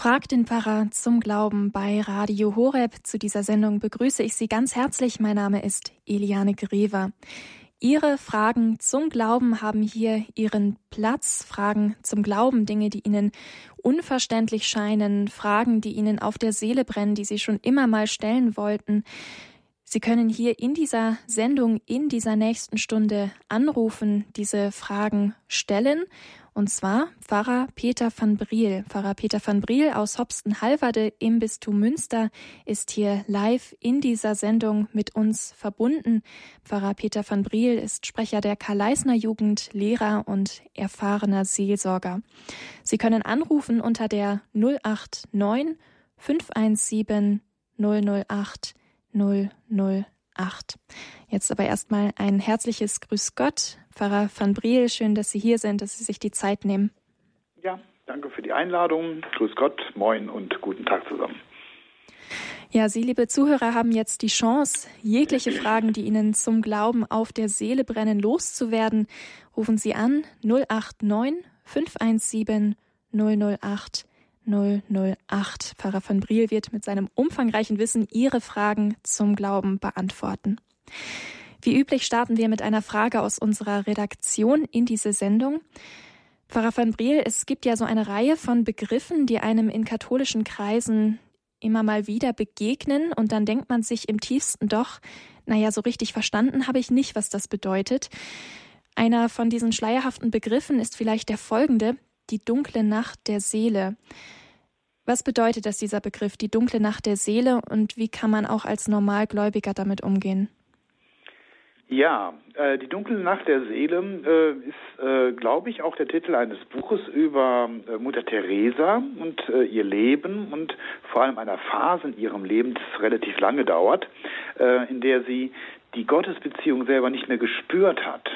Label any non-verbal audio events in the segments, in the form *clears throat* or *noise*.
Frag den Pfarrer zum Glauben bei Radio Horeb. Zu dieser Sendung begrüße ich Sie ganz herzlich. Mein Name ist Eliane Grever. Ihre Fragen zum Glauben haben hier ihren Platz. Fragen zum Glauben, Dinge, die Ihnen unverständlich scheinen, Fragen, die Ihnen auf der Seele brennen, die Sie schon immer mal stellen wollten. Sie können hier in dieser Sendung, in dieser nächsten Stunde anrufen, diese Fragen stellen und zwar Pfarrer Peter van Briel. Pfarrer Peter van Briel aus Hopsten-Halverde im Bistum Münster ist hier live in dieser Sendung mit uns verbunden. Pfarrer Peter van Briel ist Sprecher der Karl-Leisner Jugend, Lehrer und erfahrener Seelsorger. Sie können anrufen unter der 089 517 008 008. Jetzt aber erstmal ein herzliches Grüß Gott Pfarrer van Briel, schön, dass Sie hier sind, dass Sie sich die Zeit nehmen. Ja, danke für die Einladung. Grüß Gott, moin und guten Tag zusammen. Ja, Sie, liebe Zuhörer, haben jetzt die Chance, jegliche Fragen, die Ihnen zum Glauben auf der Seele brennen, loszuwerden. Rufen Sie an 089 517 008 008. Pfarrer van Briel wird mit seinem umfangreichen Wissen Ihre Fragen zum Glauben beantworten. Wie üblich starten wir mit einer Frage aus unserer Redaktion in diese Sendung. Pfarrer van Briel, es gibt ja so eine Reihe von Begriffen, die einem in katholischen Kreisen immer mal wieder begegnen und dann denkt man sich im tiefsten doch, naja, so richtig verstanden habe ich nicht, was das bedeutet. Einer von diesen schleierhaften Begriffen ist vielleicht der folgende, die dunkle Nacht der Seele. Was bedeutet das, dieser Begriff, die dunkle Nacht der Seele und wie kann man auch als Normalgläubiger damit umgehen? Ja, äh, die dunkle Nacht der Seele äh, ist, äh, glaube ich, auch der Titel eines Buches über äh, Mutter Teresa und äh, ihr Leben und vor allem einer Phase in ihrem Leben, das relativ lange dauert, äh, in der sie die Gottesbeziehung selber nicht mehr gespürt hat.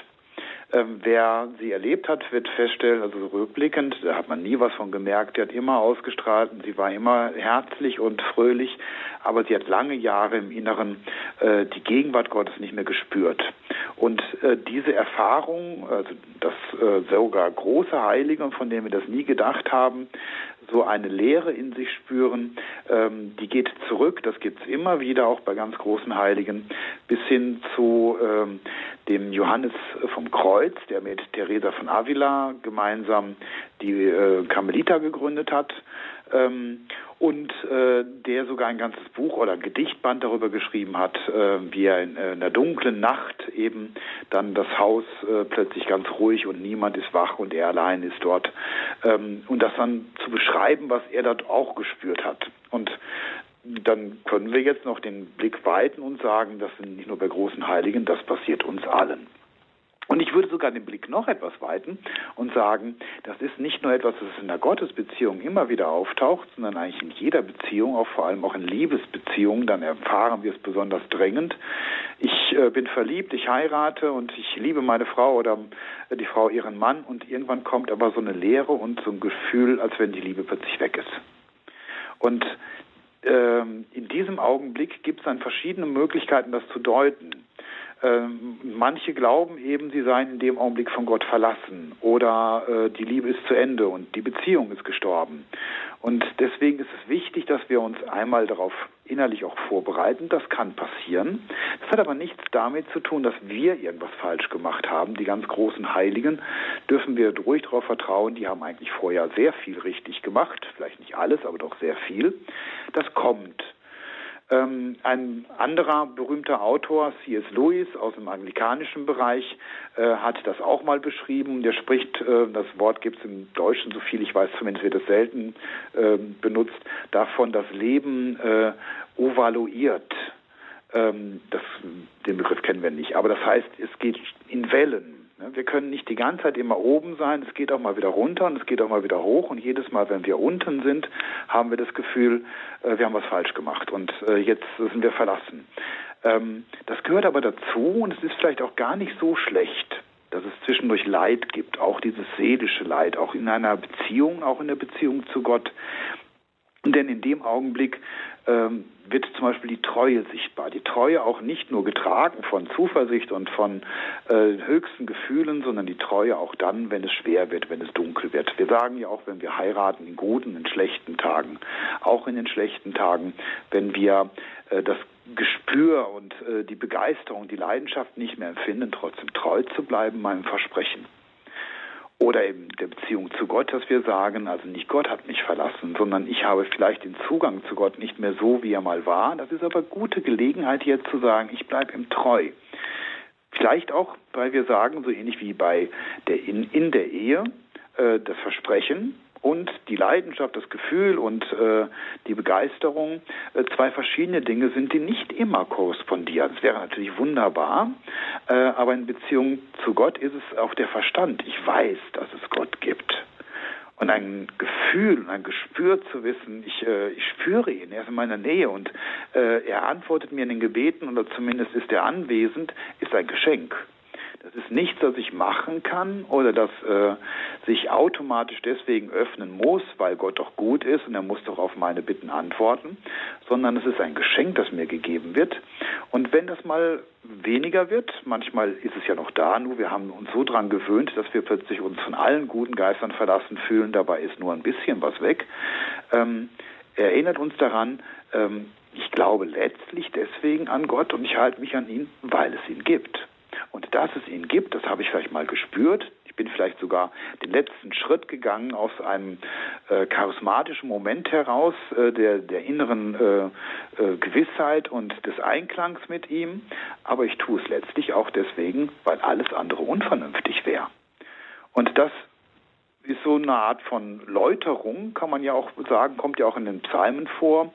Ähm, wer sie erlebt hat, wird feststellen, also rückblickend, da hat man nie was von gemerkt, die hat immer ausgestrahlt und sie war immer herzlich und fröhlich, aber sie hat lange Jahre im Inneren äh, die Gegenwart Gottes nicht mehr gespürt. Und äh, diese Erfahrung, also dass äh, sogar große Heilige, von denen wir das nie gedacht haben, so eine Leere in sich spüren, ähm, die geht zurück, das gibt es immer wieder, auch bei ganz großen Heiligen, bis hin zu ähm, dem Johannes vom Kreuz, der mit Teresa von Avila gemeinsam die äh, Karmeliter gegründet hat. Ähm, und äh, der sogar ein ganzes Buch oder ein Gedichtband darüber geschrieben hat, äh, wie er in, äh, in der dunklen Nacht eben dann das Haus äh, plötzlich ganz ruhig und niemand ist wach und er allein ist dort. Ähm, und das dann zu beschreiben, was er dort auch gespürt hat. Und dann können wir jetzt noch den Blick weiten und sagen, das sind nicht nur bei großen Heiligen, das passiert uns allen. Und ich würde sogar den Blick noch etwas weiten und sagen, das ist nicht nur etwas, das in der Gottesbeziehung immer wieder auftaucht, sondern eigentlich in jeder Beziehung, auch vor allem auch in Liebesbeziehungen, dann erfahren wir es besonders drängend. Ich äh, bin verliebt, ich heirate und ich liebe meine Frau oder äh, die Frau ihren Mann und irgendwann kommt aber so eine Leere und so ein Gefühl, als wenn die Liebe plötzlich weg ist. Und ähm, in diesem Augenblick gibt es dann verschiedene Möglichkeiten, das zu deuten. Ähm, manche glauben eben, sie seien in dem Augenblick von Gott verlassen oder äh, die Liebe ist zu Ende und die Beziehung ist gestorben. Und deswegen ist es wichtig, dass wir uns einmal darauf innerlich auch vorbereiten. Das kann passieren. Das hat aber nichts damit zu tun, dass wir irgendwas falsch gemacht haben. Die ganz großen Heiligen dürfen wir ruhig darauf vertrauen. Die haben eigentlich vorher sehr viel richtig gemacht. Vielleicht nicht alles, aber doch sehr viel. Das kommt. Ähm, ein anderer berühmter Autor, C.S. Lewis aus dem anglikanischen Bereich, äh, hat das auch mal beschrieben. Der spricht, äh, das Wort gibt es im Deutschen, so viel ich weiß, zumindest wird es selten äh, benutzt, davon, das Leben äh, ovaluiert. Ähm, das, den Begriff kennen wir nicht, aber das heißt, es geht in Wellen. Ne, wir können nicht die ganze Zeit immer oben sein, es geht auch mal wieder runter und es geht auch mal wieder hoch und jedes Mal, wenn wir unten sind, haben wir das Gefühl, äh, wir haben was falsch gemacht und äh, jetzt sind wir verlassen. Ähm, das gehört aber dazu und es ist vielleicht auch gar nicht so schlecht, dass es zwischendurch Leid gibt, auch dieses seelische Leid, auch in einer Beziehung, auch in der Beziehung zu Gott. Denn in dem Augenblick ähm, wird zum Beispiel die Treue sichtbar. Die Treue auch nicht nur getragen von Zuversicht und von äh, höchsten Gefühlen, sondern die Treue auch dann, wenn es schwer wird, wenn es dunkel wird. Wir sagen ja auch, wenn wir heiraten, in guten, in schlechten Tagen, auch in den schlechten Tagen, wenn wir äh, das Gespür und äh, die Begeisterung, die Leidenschaft nicht mehr empfinden, trotzdem treu zu bleiben meinem Versprechen. Oder in der Beziehung zu Gott, dass wir sagen, also nicht Gott hat mich verlassen, sondern ich habe vielleicht den Zugang zu Gott nicht mehr so, wie er mal war. Das ist aber gute Gelegenheit jetzt zu sagen, ich bleibe ihm treu. Vielleicht auch, weil wir sagen, so ähnlich wie bei der in, in der Ehe, äh, das Versprechen, und die Leidenschaft, das Gefühl und äh, die Begeisterung äh, zwei verschiedene Dinge sind, die nicht immer korrespondieren. Es wäre natürlich wunderbar, äh, aber in Beziehung zu Gott ist es auch der Verstand. Ich weiß, dass es Gott gibt. Und ein Gefühl ein Gespür zu wissen, ich, äh, ich spüre ihn, er ist in meiner Nähe und äh, er antwortet mir in den Gebeten oder zumindest ist er anwesend, ist ein Geschenk. Das ist nichts, das ich machen kann oder das äh, sich automatisch deswegen öffnen muss, weil Gott doch gut ist und er muss doch auf meine Bitten antworten, sondern es ist ein Geschenk, das mir gegeben wird. Und wenn das mal weniger wird, manchmal ist es ja noch da, nur wir haben uns so dran gewöhnt, dass wir plötzlich uns von allen guten Geistern verlassen fühlen, dabei ist nur ein bisschen was weg, ähm, erinnert uns daran, ähm, ich glaube letztlich deswegen an Gott und ich halte mich an ihn, weil es ihn gibt. Und dass es ihn gibt, das habe ich vielleicht mal gespürt. Ich bin vielleicht sogar den letzten Schritt gegangen aus einem äh, charismatischen Moment heraus, äh, der, der inneren äh, äh Gewissheit und des Einklangs mit ihm. Aber ich tue es letztlich auch deswegen, weil alles andere unvernünftig wäre. Und das ist so eine Art von Läuterung, kann man ja auch sagen, kommt ja auch in den Psalmen vor,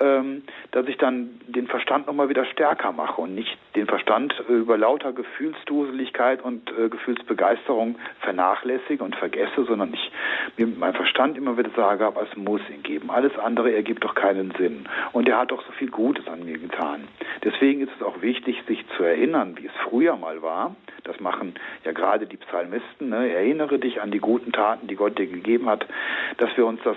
dass ich dann den Verstand nochmal wieder stärker mache und nicht den Verstand über lauter Gefühlsduseligkeit und äh, Gefühlsbegeisterung vernachlässige und vergesse, sondern ich mir mit meinem Verstand immer wieder sage, aber es muss ihn geben. Alles andere ergibt doch keinen Sinn. Und er hat doch so viel Gutes an mir getan. Deswegen ist es auch wichtig, sich zu erinnern, wie es früher mal war. Das machen ja gerade die Psalmisten. Ne? Erinnere dich an die guten Taten, die Gott dir gegeben hat, dass wir uns das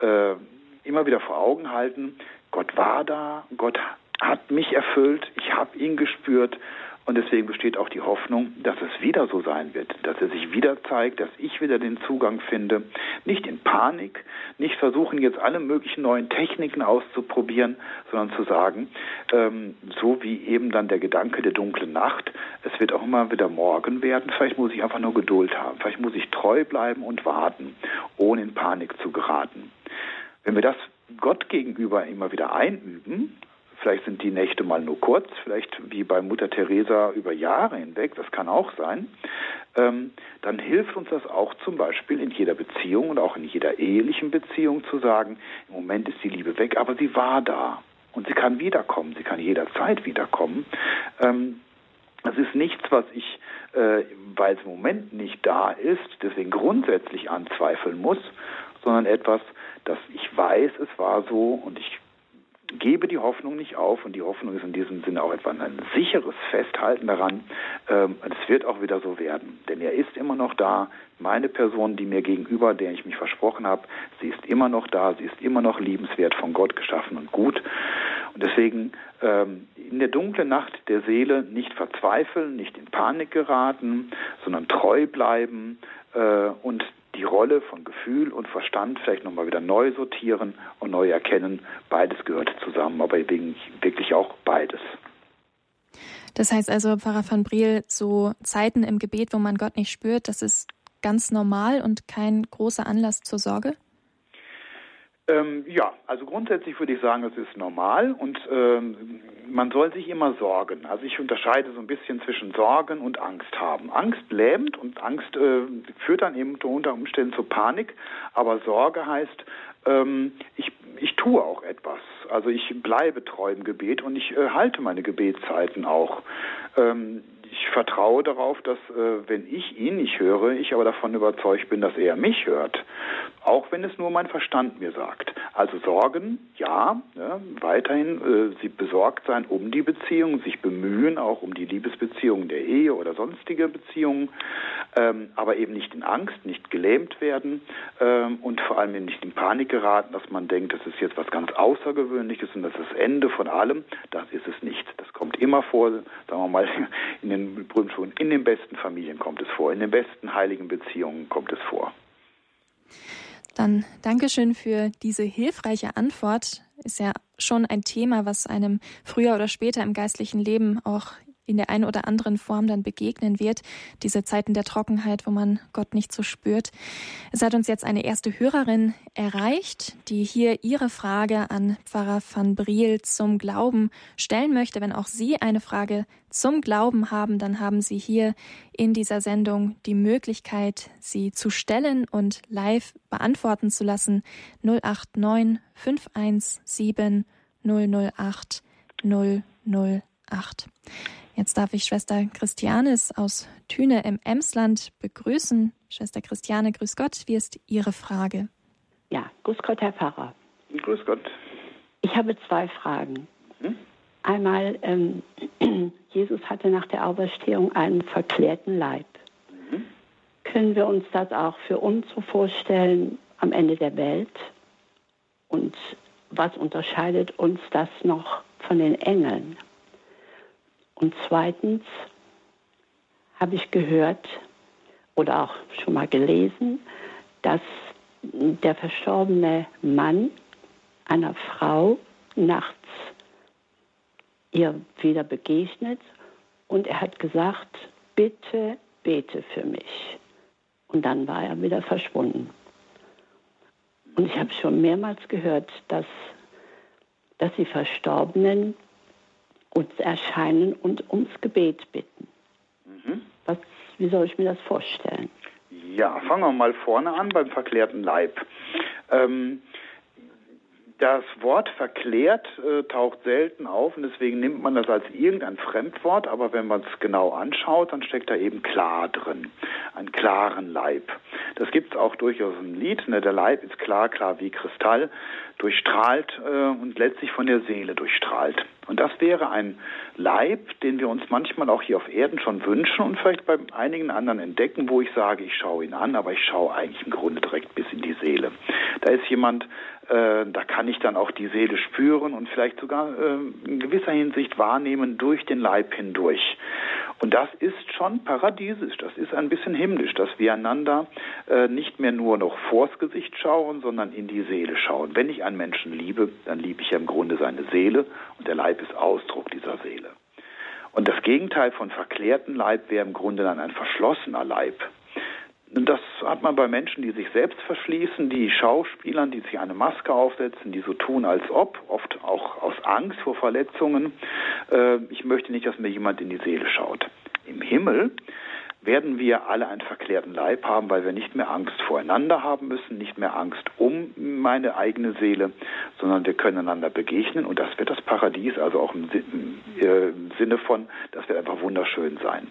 äh, immer wieder vor Augen halten, Gott war da, Gott hat mich erfüllt, ich habe ihn gespürt und deswegen besteht auch die Hoffnung, dass es wieder so sein wird, dass er sich wieder zeigt, dass ich wieder den Zugang finde. Nicht in Panik, nicht versuchen jetzt alle möglichen neuen Techniken auszuprobieren, sondern zu sagen, ähm, so wie eben dann der Gedanke der dunklen Nacht, es wird auch immer wieder morgen werden, vielleicht muss ich einfach nur Geduld haben, vielleicht muss ich treu bleiben und warten, ohne in Panik zu geraten. Wenn wir das Gott gegenüber immer wieder einüben, vielleicht sind die Nächte mal nur kurz, vielleicht wie bei Mutter Teresa über Jahre hinweg, das kann auch sein, ähm, dann hilft uns das auch zum Beispiel in jeder Beziehung und auch in jeder ehelichen Beziehung zu sagen, im Moment ist die Liebe weg, aber sie war da. Und sie kann wiederkommen, sie kann jederzeit wiederkommen. Ähm, das ist nichts, was ich, äh, weil es im Moment nicht da ist, deswegen grundsätzlich anzweifeln muss, sondern etwas, dass ich weiß, es war so und ich gebe die Hoffnung nicht auf und die Hoffnung ist in diesem Sinne auch etwa ein sicheres Festhalten daran, ähm, es wird auch wieder so werden. Denn er ist immer noch da, meine Person, die mir gegenüber, der ich mich versprochen habe, sie ist immer noch da, sie ist immer noch liebenswert, von Gott geschaffen und gut. Und deswegen ähm, in der dunklen Nacht der Seele nicht verzweifeln, nicht in Panik geraten, sondern treu bleiben äh, und die Rolle von Gefühl und Verstand vielleicht nochmal wieder neu sortieren und neu erkennen. Beides gehört zusammen, aber wirklich auch beides. Das heißt also, Pfarrer van Briel, so Zeiten im Gebet, wo man Gott nicht spürt, das ist ganz normal und kein großer Anlass zur Sorge? Ähm, ja, also grundsätzlich würde ich sagen, es ist normal und ähm, man soll sich immer sorgen. Also ich unterscheide so ein bisschen zwischen Sorgen und Angst haben. Angst lähmt und Angst äh, führt dann eben unter Umständen zu Panik, aber Sorge heißt, ähm, ich, ich tue auch etwas. Also ich bleibe treu im Gebet und ich äh, halte meine Gebetszeiten auch. Ähm, ich vertraue darauf, dass äh, wenn ich ihn nicht höre, ich aber davon überzeugt bin, dass er mich hört. Auch wenn es nur mein Verstand mir sagt. Also Sorgen, ja, ja weiterhin äh, sie besorgt sein um die Beziehung, sich bemühen auch um die Liebesbeziehung der Ehe oder sonstige Beziehungen, ähm, aber eben nicht in Angst, nicht gelähmt werden ähm, und vor allem nicht in Panik geraten, dass man denkt, das ist jetzt was ganz Außergewöhnliches und das ist das Ende von allem. Das ist es nicht. Das kommt immer vor, sagen wir mal, *laughs* in den berühmten, in den besten Familien kommt es vor, in den besten heiligen Beziehungen kommt es vor. Dann Dankeschön für diese hilfreiche Antwort. Ist ja schon ein Thema, was einem früher oder später im geistlichen Leben auch in der einen oder anderen Form dann begegnen wird. Diese Zeiten der Trockenheit, wo man Gott nicht so spürt. Es hat uns jetzt eine erste Hörerin erreicht, die hier ihre Frage an Pfarrer van Briel zum Glauben stellen möchte. Wenn auch Sie eine Frage zum Glauben haben, dann haben Sie hier in dieser Sendung die Möglichkeit, sie zu stellen und live beantworten zu lassen. 089 517 008 008. Jetzt darf ich Schwester Christianis aus Thüne im Emsland begrüßen. Schwester Christiane, grüß Gott. Wie ist Ihre Frage? Ja, grüß Gott, Herr Pfarrer. Grüß Gott. Ich habe zwei Fragen. Hm? Einmal, ähm, *clears throat* Jesus hatte nach der Auferstehung einen verklärten Leib. Mhm. Können wir uns das auch für uns so vorstellen am Ende der Welt? Und was unterscheidet uns das noch von den Engeln? Und zweitens habe ich gehört oder auch schon mal gelesen, dass der verstorbene Mann einer Frau nachts ihr wieder begegnet und er hat gesagt, bitte bete für mich. Und dann war er wieder verschwunden. Und ich habe schon mehrmals gehört, dass, dass die Verstorbenen uns erscheinen und ums Gebet bitten. Mhm. Was, wie soll ich mir das vorstellen? Ja, fangen wir mal vorne an beim verklärten Leib. Ähm, das Wort verklärt äh, taucht selten auf und deswegen nimmt man das als irgendein Fremdwort, aber wenn man es genau anschaut, dann steckt da eben klar drin, einen klaren Leib. Das gibt es auch durchaus im Lied, ne? der Leib ist klar, klar wie Kristall, durchstrahlt äh, und letztlich von der Seele durchstrahlt. Und das wäre ein Leib, den wir uns manchmal auch hier auf Erden schon wünschen und vielleicht bei einigen anderen entdecken, wo ich sage, ich schaue ihn an, aber ich schaue eigentlich im Grunde direkt bis in die Seele. Da ist jemand, äh, da kann ich dann auch die Seele spüren und vielleicht sogar äh, in gewisser Hinsicht wahrnehmen durch den Leib hindurch. Und das ist schon paradiesisch, das ist ein bisschen himmlisch, dass wir einander äh, nicht mehr nur noch vors Gesicht schauen, sondern in die Seele schauen. Wenn ich einen Menschen liebe, dann liebe ich ja im Grunde seine Seele und der Leib ist Ausdruck dieser Seele. Und das Gegenteil von verklärten Leib wäre im Grunde dann ein verschlossener Leib. Das hat man bei Menschen, die sich selbst verschließen, die Schauspielern, die sich eine Maske aufsetzen, die so tun, als ob, oft auch aus Angst vor Verletzungen. Äh, ich möchte nicht, dass mir jemand in die Seele schaut. Im Himmel werden wir alle einen verklärten Leib haben, weil wir nicht mehr Angst voreinander haben müssen, nicht mehr Angst um meine eigene Seele, sondern wir können einander begegnen und das wird das Paradies, also auch im äh, Sinne von, das wird einfach wunderschön sein.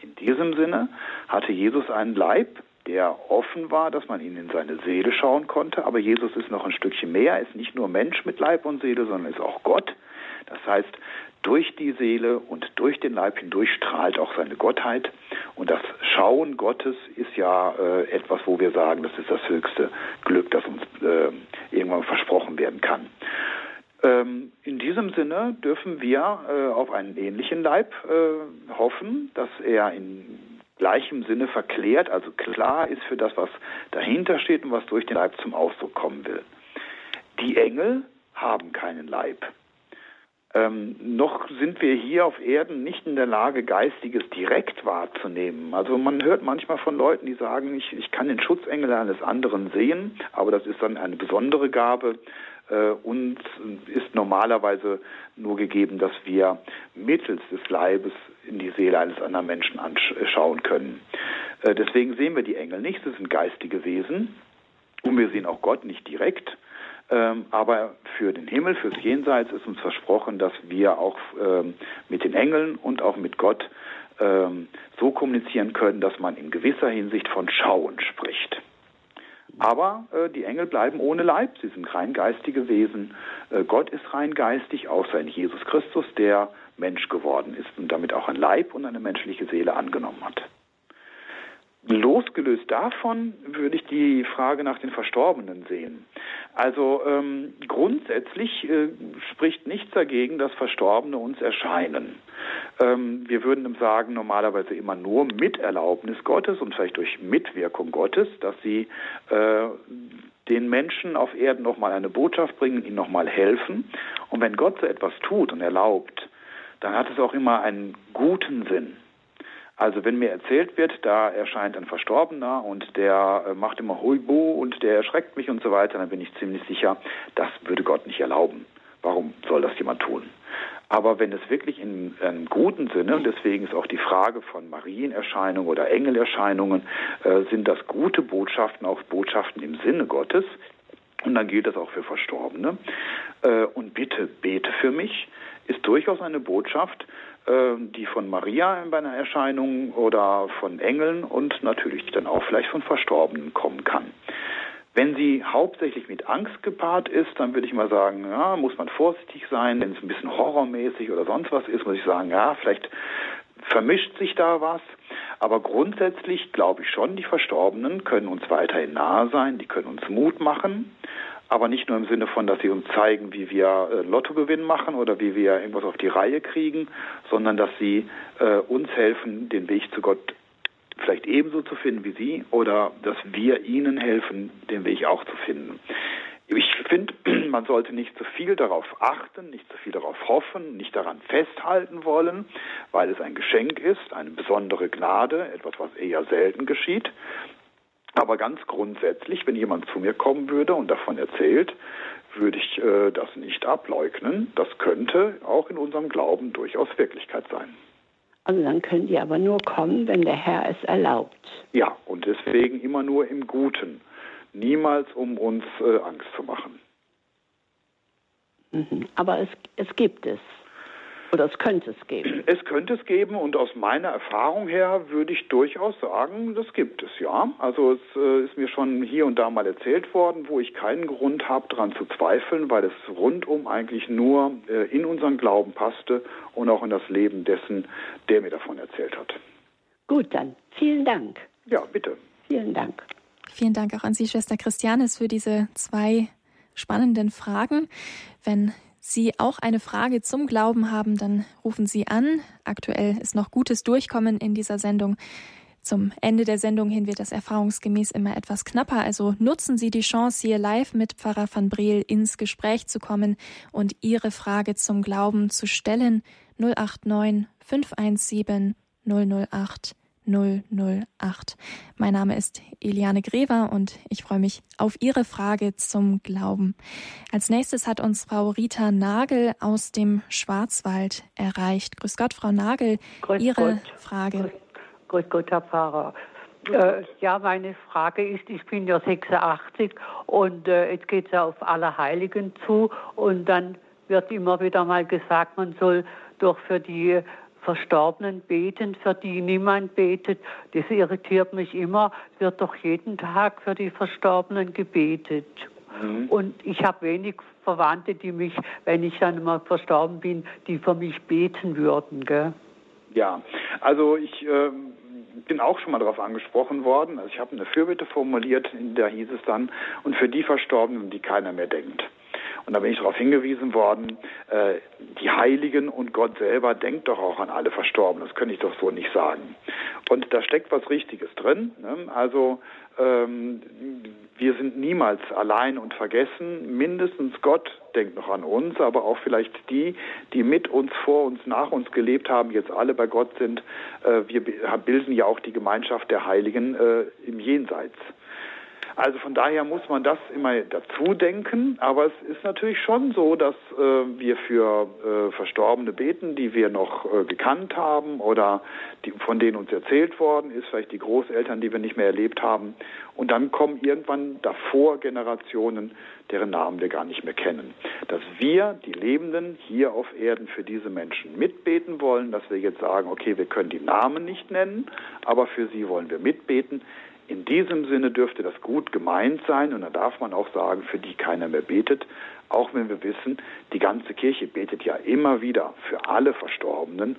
In diesem Sinne hatte Jesus einen Leib, der offen war, dass man ihn in seine Seele schauen konnte. Aber Jesus ist noch ein Stückchen mehr, er ist nicht nur Mensch mit Leib und Seele, sondern ist auch Gott. Das heißt, durch die Seele und durch den Leib hindurch strahlt auch seine Gottheit. Und das Schauen Gottes ist ja äh, etwas, wo wir sagen, das ist das höchste Glück, das uns äh, irgendwann versprochen werden kann. Ähm, in diesem Sinne dürfen wir äh, auf einen ähnlichen Leib äh, hoffen, dass er in gleichem Sinne verklärt, also klar ist für das, was dahinter steht und was durch den Leib zum Ausdruck kommen will. Die Engel haben keinen Leib. Ähm, noch sind wir hier auf Erden nicht in der Lage, Geistiges direkt wahrzunehmen. Also man hört manchmal von Leuten, die sagen, ich, ich kann den Schutzengel eines anderen sehen, aber das ist dann eine besondere Gabe uns ist normalerweise nur gegeben, dass wir mittels des Leibes in die Seele eines anderen Menschen anschauen können. Äh, deswegen sehen wir die Engel nicht, sie sind geistige Wesen und wir sehen auch Gott nicht direkt. Ähm, aber für den Himmel, fürs Jenseits ist uns versprochen, dass wir auch ähm, mit den Engeln und auch mit Gott ähm, so kommunizieren können, dass man in gewisser Hinsicht von Schauen spricht. Aber äh, die Engel bleiben ohne Leib, sie sind rein geistige Wesen. Äh, Gott ist rein geistig, außer in Jesus Christus, der Mensch geworden ist und damit auch ein Leib und eine menschliche Seele angenommen hat. Losgelöst davon würde ich die Frage nach den Verstorbenen sehen. Also ähm, grundsätzlich äh, spricht nichts dagegen, dass Verstorbene uns erscheinen. Ähm, wir würden sagen, normalerweise immer nur mit Erlaubnis Gottes und vielleicht durch Mitwirkung Gottes, dass sie äh, den Menschen auf Erden nochmal eine Botschaft bringen, ihnen nochmal helfen. Und wenn Gott so etwas tut und erlaubt, dann hat es auch immer einen guten Sinn. Also wenn mir erzählt wird, da erscheint ein Verstorbener und der äh, macht immer Huibu und der erschreckt mich und so weiter, dann bin ich ziemlich sicher, das würde Gott nicht erlauben. Warum soll das jemand tun? Aber wenn es wirklich in einem guten Sinne, und deswegen ist auch die Frage von Marienerscheinungen oder Engelerscheinungen, äh, sind das gute Botschaften, auch Botschaften im Sinne Gottes, und dann gilt das auch für Verstorbene. Äh, und bitte bete für mich, ist durchaus eine Botschaft, die von Maria bei einer Erscheinung oder von Engeln und natürlich dann auch vielleicht von Verstorbenen kommen kann. Wenn sie hauptsächlich mit Angst gepaart ist, dann würde ich mal sagen, ja, muss man vorsichtig sein. Wenn es ein bisschen horrormäßig oder sonst was ist, muss ich sagen, ja, vielleicht vermischt sich da was. Aber grundsätzlich glaube ich schon, die Verstorbenen können uns weiterhin nahe sein, die können uns Mut machen aber nicht nur im Sinne von, dass sie uns zeigen, wie wir äh, Lottogewinn machen oder wie wir irgendwas auf die Reihe kriegen, sondern dass sie äh, uns helfen, den Weg zu Gott vielleicht ebenso zu finden wie sie oder dass wir ihnen helfen, den Weg auch zu finden. Ich finde, *clears throat* man sollte nicht zu viel darauf achten, nicht zu viel darauf hoffen, nicht daran festhalten wollen, weil es ein Geschenk ist, eine besondere Gnade, etwas, was eher selten geschieht. Aber ganz grundsätzlich, wenn jemand zu mir kommen würde und davon erzählt, würde ich äh, das nicht ableugnen. Das könnte auch in unserem Glauben durchaus Wirklichkeit sein. Also dann können die aber nur kommen, wenn der Herr es erlaubt. Ja, und deswegen immer nur im Guten. Niemals, um uns äh, Angst zu machen. Mhm. Aber es, es gibt es. Oder es könnte es geben. Es könnte es geben und aus meiner Erfahrung her würde ich durchaus sagen, das gibt es, ja. Also es äh, ist mir schon hier und da mal erzählt worden, wo ich keinen Grund habe, daran zu zweifeln, weil es rundum eigentlich nur äh, in unseren Glauben passte und auch in das Leben dessen, der mir davon erzählt hat. Gut, dann vielen Dank. Ja, bitte. Vielen Dank. Vielen Dank auch an Sie, Schwester Christianis, für diese zwei spannenden Fragen. Wenn Sie auch eine Frage zum Glauben haben, dann rufen Sie an. Aktuell ist noch gutes Durchkommen in dieser Sendung. Zum Ende der Sendung hin wird das erfahrungsgemäß immer etwas knapper, also nutzen Sie die Chance, hier live mit Pfarrer van Breel ins Gespräch zu kommen und Ihre Frage zum Glauben zu stellen. 089 517 008 008. Mein Name ist Eliane Grever und ich freue mich auf Ihre Frage zum Glauben. Als nächstes hat uns Frau Rita Nagel aus dem Schwarzwald erreicht. Grüß Gott, Frau Nagel, Grüß Ihre Gott. Frage. Grüß, Gott, Herr Pfarrer. Äh, ja, meine Frage ist, ich bin ja 86 und äh, jetzt geht es ja auf Allerheiligen zu und dann wird immer wieder mal gesagt, man soll doch für die Verstorbenen beten, für die niemand betet. Das irritiert mich immer. Wird doch jeden Tag für die Verstorbenen gebetet. Mhm. Und ich habe wenig Verwandte, die mich, wenn ich dann mal verstorben bin, die für mich beten würden. Gell? Ja, also ich äh, bin auch schon mal darauf angesprochen worden. Also ich habe eine Fürbitte formuliert, in der hieß es dann, und für die Verstorbenen, die keiner mehr denkt. Und da bin ich darauf hingewiesen worden, äh, die Heiligen und Gott selber denkt doch auch an alle Verstorbenen. Das könnte ich doch so nicht sagen. Und da steckt was Richtiges drin. Ne? Also ähm, wir sind niemals allein und vergessen. Mindestens Gott denkt noch an uns, aber auch vielleicht die, die mit uns, vor uns, nach uns gelebt haben, jetzt alle bei Gott sind. Äh, wir bilden ja auch die Gemeinschaft der Heiligen äh, im Jenseits. Also von daher muss man das immer dazu denken, aber es ist natürlich schon so, dass äh, wir für äh, Verstorbene beten, die wir noch äh, gekannt haben oder die, von denen uns erzählt worden ist, vielleicht die Großeltern, die wir nicht mehr erlebt haben. Und dann kommen irgendwann davor Generationen, deren Namen wir gar nicht mehr kennen. Dass wir, die Lebenden hier auf Erden, für diese Menschen mitbeten wollen, dass wir jetzt sagen, okay, wir können die Namen nicht nennen, aber für sie wollen wir mitbeten, In diesem Sinne dürfte das gut gemeint sein und da darf man auch sagen, für die keiner mehr betet, auch wenn wir wissen, die ganze Kirche betet ja immer wieder für alle Verstorbenen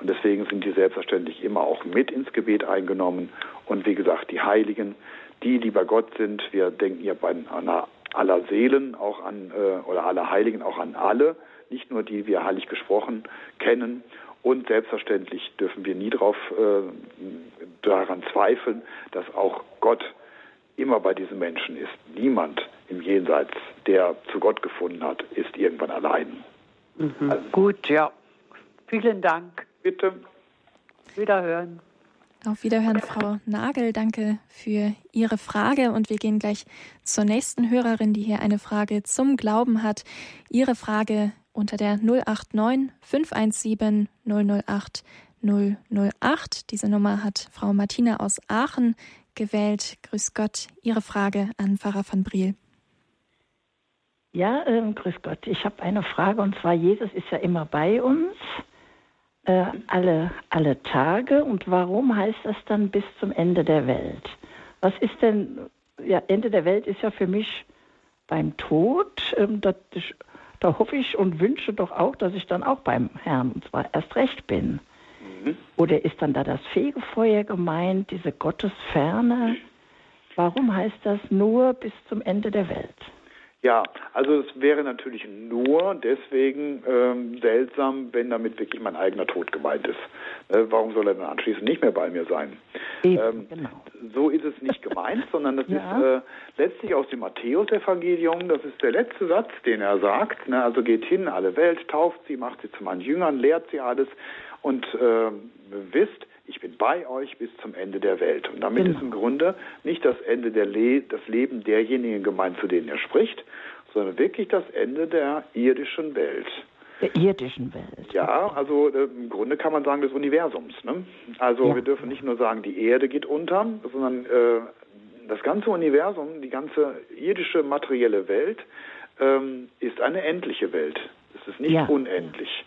und deswegen sind die selbstverständlich immer auch mit ins Gebet eingenommen und wie gesagt, die Heiligen, die, die bei Gott sind, wir denken ja bei aller Seelen auch an äh, oder aller Heiligen auch an alle, nicht nur die wir heilig gesprochen kennen und selbstverständlich dürfen wir nie darauf äh, daran zweifeln, dass auch Gott immer bei diesen Menschen ist. Niemand im Jenseits, der zu Gott gefunden hat, ist irgendwann allein. Mhm. Also, Gut, ja. Vielen Dank. Bitte. Wiederhören. Auf Wiederhören, Frau Nagel. Danke für Ihre Frage. Und wir gehen gleich zur nächsten Hörerin, die hier eine Frage zum Glauben hat. Ihre Frage unter der 089 517 008 008. Diese Nummer hat Frau Martina aus Aachen gewählt. Grüß Gott, Ihre Frage an Pfarrer van Briel. Ja, ähm, grüß Gott. Ich habe eine Frage und zwar, Jesus ist ja immer bei uns, äh, alle, alle Tage. Und warum heißt das dann bis zum Ende der Welt? Was ist denn, ja, Ende der Welt ist ja für mich beim Tod. Ähm, das, da hoffe ich und wünsche doch auch, dass ich dann auch beim Herrn und zwar erst recht bin. Mhm. Oder ist dann da das Fegefeuer gemeint, diese Gottesferne? Warum heißt das nur bis zum Ende der Welt? Ja, also es wäre natürlich nur deswegen ähm, seltsam, wenn damit wirklich mein eigener Tod gemeint ist. Äh, warum soll er dann anschließend nicht mehr bei mir sein? Eben, ähm, genau. So ist es nicht gemeint, sondern das *laughs* ja. ist äh, letztlich aus dem Matthäus-Evangelium, das ist der letzte Satz, den er sagt. Ne? Also geht hin, alle Welt, tauft sie, macht sie zu meinen Jüngern, lehrt sie alles und äh, wisst, ich bin bei euch bis zum Ende der Welt. Und damit genau. ist im Grunde nicht das Ende der Le das Leben derjenigen gemeint, zu denen er spricht, sondern wirklich das Ende der irdischen Welt. Der irdischen Welt. Ja, also äh, im Grunde kann man sagen des Universums. Ne? Also ja. wir dürfen nicht nur sagen, die Erde geht unter, sondern äh, das ganze Universum, die ganze irdische materielle Welt ähm, ist eine endliche Welt. Es ist nicht ja. unendlich.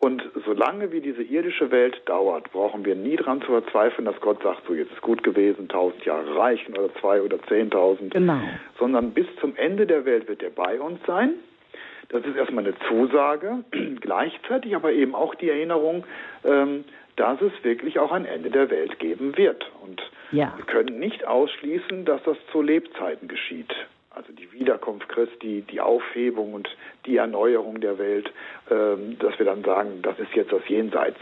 Und solange wie diese irdische Welt dauert, brauchen wir nie daran zu verzweifeln, dass Gott sagt, so jetzt ist gut gewesen, tausend Jahre reichen oder zwei oder zehntausend. Genau. Sondern bis zum Ende der Welt wird er bei uns sein. Das ist erstmal eine Zusage, *clears throat* gleichzeitig aber eben auch die Erinnerung, ähm, dass es wirklich auch ein Ende der Welt geben wird. Und ja. wir können nicht ausschließen, dass das zu Lebzeiten geschieht also die Wiederkunft Christi, die Aufhebung und die Erneuerung der Welt, ähm, dass wir dann sagen, das ist jetzt das Jenseits.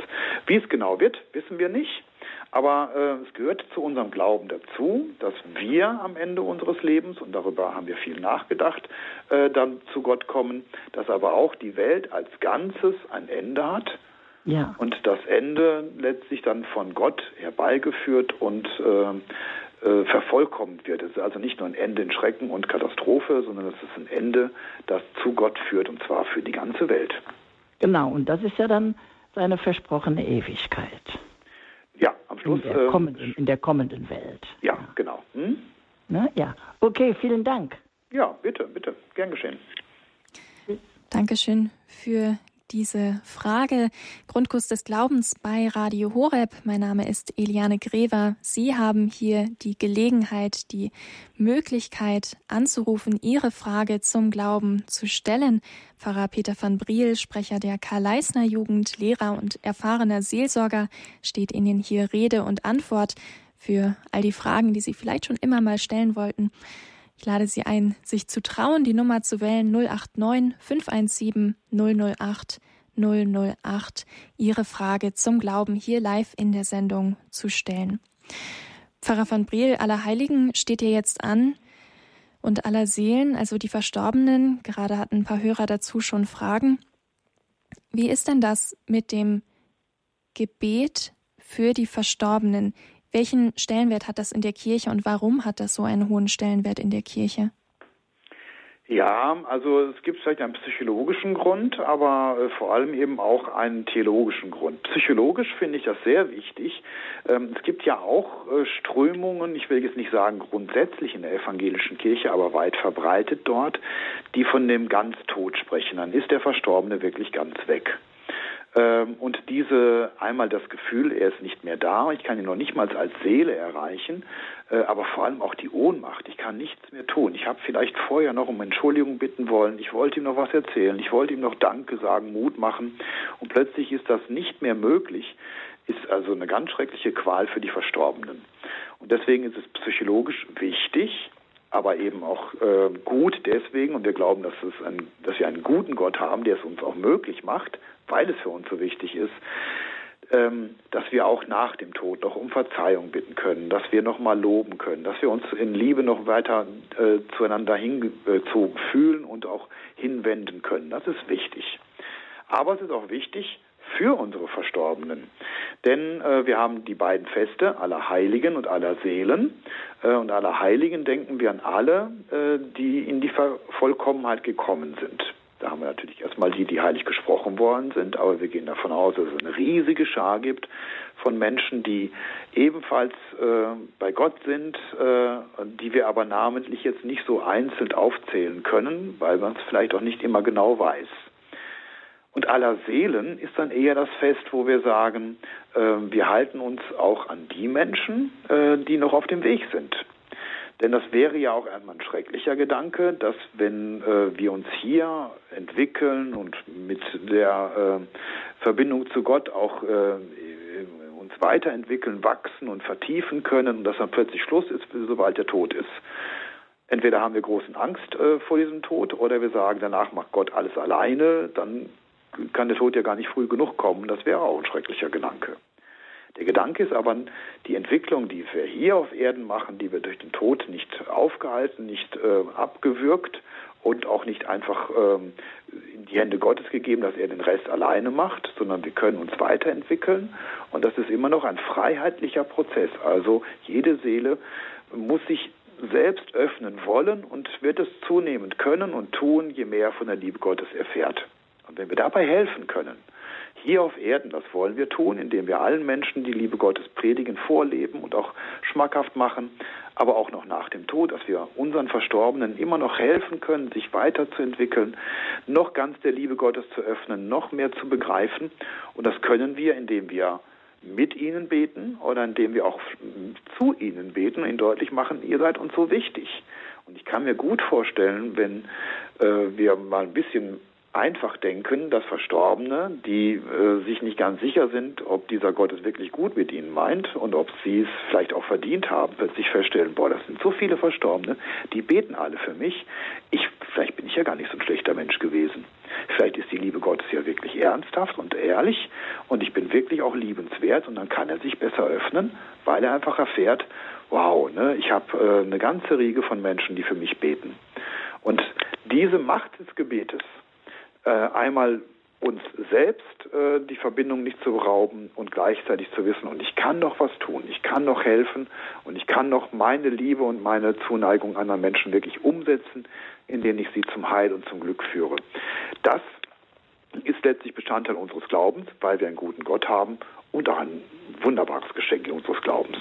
Wie es genau wird, wissen wir nicht. Aber äh, es gehört zu unserem Glauben dazu, dass wir am Ende unseres Lebens, und darüber haben wir viel nachgedacht, äh, dann zu Gott kommen, dass aber auch die Welt als Ganzes ein Ende hat. Ja. Und das Ende letztlich dann von Gott herbeigeführt und äh, äh, vervollkommt wird. Es ist also nicht nur ein Ende in Schrecken und Katastrophe, sondern es ist ein Ende, das zu Gott führt und zwar für die ganze Welt. Genau, und das ist ja dann seine versprochene Ewigkeit. Ja, am Schluss. In der, äh, kommenden, in der kommenden Welt. Ja, ja. genau. Hm? Na, ja, okay, vielen Dank. Ja, bitte, bitte, gern geschehen. Dankeschön für diese Frage. Grundkurs des Glaubens bei Radio Horeb. Mein Name ist Eliane Grever. Sie haben hier die Gelegenheit, die Möglichkeit anzurufen, Ihre Frage zum Glauben zu stellen. Pfarrer Peter van Briel, Sprecher der Karl-Leisner Jugend, Lehrer und erfahrener Seelsorger, steht Ihnen hier Rede und Antwort für all die Fragen, die Sie vielleicht schon immer mal stellen wollten. Ich lade Sie ein, sich zu trauen, die Nummer zu wählen 089 517 008 008, Ihre Frage zum Glauben hier live in der Sendung zu stellen. Pfarrer von Briel, Allerheiligen steht ja jetzt an und aller Seelen, also die Verstorbenen, gerade hatten ein paar Hörer dazu schon Fragen. Wie ist denn das mit dem Gebet für die Verstorbenen? Welchen Stellenwert hat das in der Kirche und warum hat das so einen hohen Stellenwert in der Kirche? Ja, also es gibt vielleicht einen psychologischen Grund, aber äh, vor allem eben auch einen theologischen Grund. Psychologisch finde ich das sehr wichtig. Ähm, es gibt ja auch äh, Strömungen, ich will jetzt nicht sagen grundsätzlich in der evangelischen Kirche, aber weit verbreitet dort, die von dem Ganztod sprechen. Dann ist der Verstorbene wirklich ganz weg. Ähm, und diese einmal das Gefühl, er ist nicht mehr da, ich kann ihn noch nicht mal als Seele erreichen, äh, aber vor allem auch die Ohnmacht. Ich kann nichts mehr tun. Ich habe vielleicht vorher noch um Entschuldigung bitten wollen. Ich wollte ihm noch was erzählen. Ich wollte ihm noch Danke sagen, Mut machen. Und plötzlich ist das nicht mehr möglich. Ist also eine ganz schreckliche Qual für die Verstorbenen. Und deswegen ist es psychologisch wichtig, aber eben auch äh, gut deswegen, und wir glauben, dass, es ein, dass wir einen guten Gott haben, der es uns auch möglich macht, weil es für uns so wichtig ist, ähm, dass wir auch nach dem Tod noch um Verzeihung bitten können, dass wir noch mal loben können, dass wir uns in Liebe noch weiter äh, zueinander hingezogen fühlen und auch hinwenden können. Das ist wichtig. Aber es ist auch wichtig, für unsere Verstorbenen. Denn äh, wir haben die beiden Feste aller Heiligen und aller Seelen. Äh, und aller Heiligen denken wir an alle, äh, die in die Vollkommenheit gekommen sind. Da haben wir natürlich erstmal die, die heilig gesprochen worden sind, aber wir gehen davon aus, dass es eine riesige Schar gibt von Menschen, die ebenfalls äh, bei Gott sind, äh, die wir aber namentlich jetzt nicht so einzeln aufzählen können, weil man es vielleicht auch nicht immer genau weiß. Und aller Seelen ist dann eher das Fest, wo wir sagen, äh, wir halten uns auch an die Menschen, äh, die noch auf dem Weg sind. Denn das wäre ja auch einmal ein schrecklicher Gedanke, dass wenn äh, wir uns hier entwickeln und mit der äh, Verbindung zu Gott auch äh, uns weiterentwickeln, wachsen und vertiefen können dass dann plötzlich Schluss ist, sobald der Tod ist. Entweder haben wir großen Angst äh, vor diesem Tod oder wir sagen, danach macht Gott alles alleine, dann kann der Tod ja gar nicht früh genug kommen. Das wäre auch ein schrecklicher Gedanke. Der Gedanke ist aber, die Entwicklung, die wir hier auf Erden machen, die wir durch den Tod nicht aufgehalten, nicht äh, abgewürgt und auch nicht einfach ähm, in die Hände Gottes gegeben, dass er den Rest alleine macht, sondern wir können uns weiterentwickeln. Und das ist immer noch ein freiheitlicher Prozess. Also jede Seele muss sich selbst öffnen wollen und wird es zunehmend können und tun, je mehr von der Liebe Gottes erfährt. Und wenn wir dabei helfen können, hier auf Erden, das wollen wir tun, indem wir allen Menschen die Liebe Gottes predigen, vorleben und auch schmackhaft machen, aber auch noch nach dem Tod, dass wir unseren Verstorbenen immer noch helfen können, sich weiterzuentwickeln, noch ganz der Liebe Gottes zu öffnen, noch mehr zu begreifen. Und das können wir, indem wir mit ihnen beten oder indem wir auch zu ihnen beten und ihnen deutlich machen, ihr seid uns so wichtig. Und ich kann mir gut vorstellen, wenn äh, wir mal ein bisschen einfach denken, dass Verstorbene, die äh, sich nicht ganz sicher sind, ob dieser Gott es wirklich gut mit ihnen meint und ob sie es vielleicht auch verdient haben, plötzlich feststellen, boah, das sind so viele Verstorbene, die beten alle für mich. Ich, vielleicht bin ich ja gar nicht so ein schlechter Mensch gewesen. Vielleicht ist die Liebe Gottes ja wirklich ernsthaft und ehrlich und ich bin wirklich auch liebenswert und dann kann er sich besser öffnen, weil er einfach erfährt, wow, ne, ich habe äh, eine ganze Riege von Menschen, die für mich beten. Und diese Macht des Gebetes, einmal uns selbst äh, die Verbindung nicht zu berauben und gleichzeitig zu wissen, und ich kann noch was tun, ich kann noch helfen und ich kann noch meine Liebe und meine Zuneigung anderen Menschen wirklich umsetzen, indem ich sie zum Heil und zum Glück führe. Das ist letztlich Bestandteil unseres Glaubens, weil wir einen guten Gott haben und auch ein wunderbares Geschenk unseres Glaubens.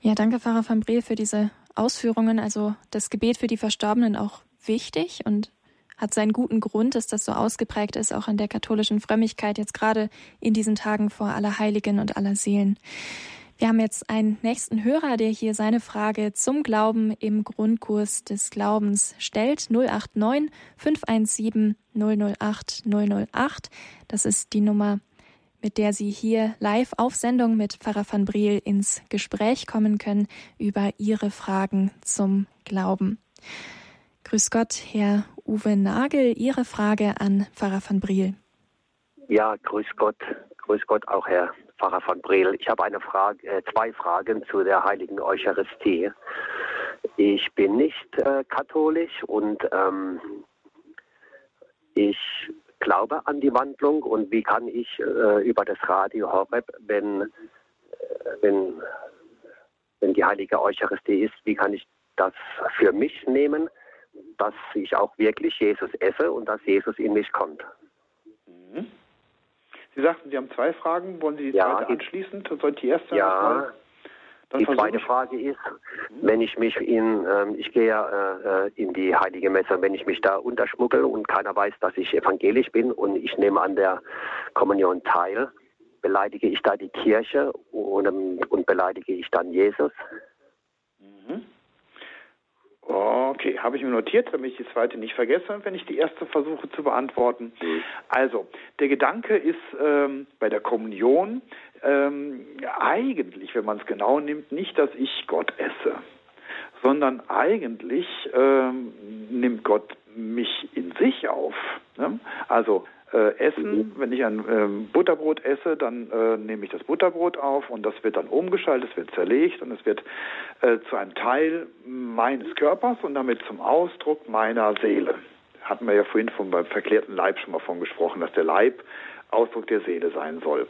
Ja, danke, Pfarrer van Breel, für diese Ausführungen. Also das Gebet für die Verstorbenen auch wichtig und hat seinen guten Grund, dass das so ausgeprägt ist, auch in der katholischen Frömmigkeit, jetzt gerade in diesen Tagen vor aller Heiligen und aller Seelen. Wir haben jetzt einen nächsten Hörer, der hier seine Frage zum Glauben im Grundkurs des Glaubens stellt. 089 517 008 008. Das ist die Nummer, mit der Sie hier live auf Sendung mit Pfarrer van Briel ins Gespräch kommen können über Ihre Fragen zum Glauben. Grüß Gott, Herr Uwe Nagel. Ihre Frage an Pfarrer van Briel. Ja, grüß Gott. Grüß Gott auch, Herr Pfarrer van Briel. Ich habe eine Frage, äh, zwei Fragen zu der heiligen Eucharistie. Ich bin nicht äh, katholisch und ähm, ich glaube an die Wandlung und wie kann ich äh, über das Radio Horeb, wenn, äh, wenn, wenn die heilige Eucharistie ist, wie kann ich das für mich nehmen? Dass ich auch wirklich Jesus esse und dass Jesus in mich kommt. Mhm. Sie sagten, Sie haben zwei Fragen. Wollen Sie die ja, zweite anschließend? Soll die erste Ja, die zweite Frage ist, wenn ich mich in, äh, ich gehe äh, in die Heilige Messe, wenn ich mich da unterschmuggel und keiner weiß, dass ich evangelisch bin und ich nehme an der Kommunion teil, beleidige ich da die Kirche und, und beleidige ich dann Jesus? Mhm. Okay, habe ich mir notiert, damit ich die zweite nicht vergesse, wenn ich die erste versuche zu beantworten. Mhm. Also, der Gedanke ist ähm, bei der Kommunion ähm, eigentlich, wenn man es genau nimmt, nicht, dass ich Gott esse, sondern eigentlich ähm, nimmt Gott mich in sich auf. Ne? Also äh, Essen, wenn ich ein ähm, Butterbrot esse, dann äh, nehme ich das Butterbrot auf und das wird dann umgeschaltet, es wird zerlegt und es wird äh, zu einem Teil meines Körpers und damit zum Ausdruck meiner Seele. Hatten wir ja vorhin vom, beim verklärten Leib schon mal von gesprochen, dass der Leib Ausdruck der Seele sein soll.